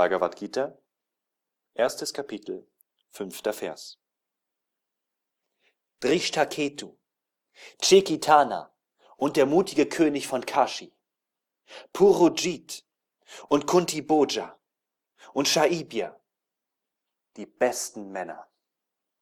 Bhagavad Gita, erstes Kapitel, fünfter Vers. Drishtaketu, Chekitana und der mutige König von Kashi, Purujit und Kunti Boja und Shaibya, die besten Männer.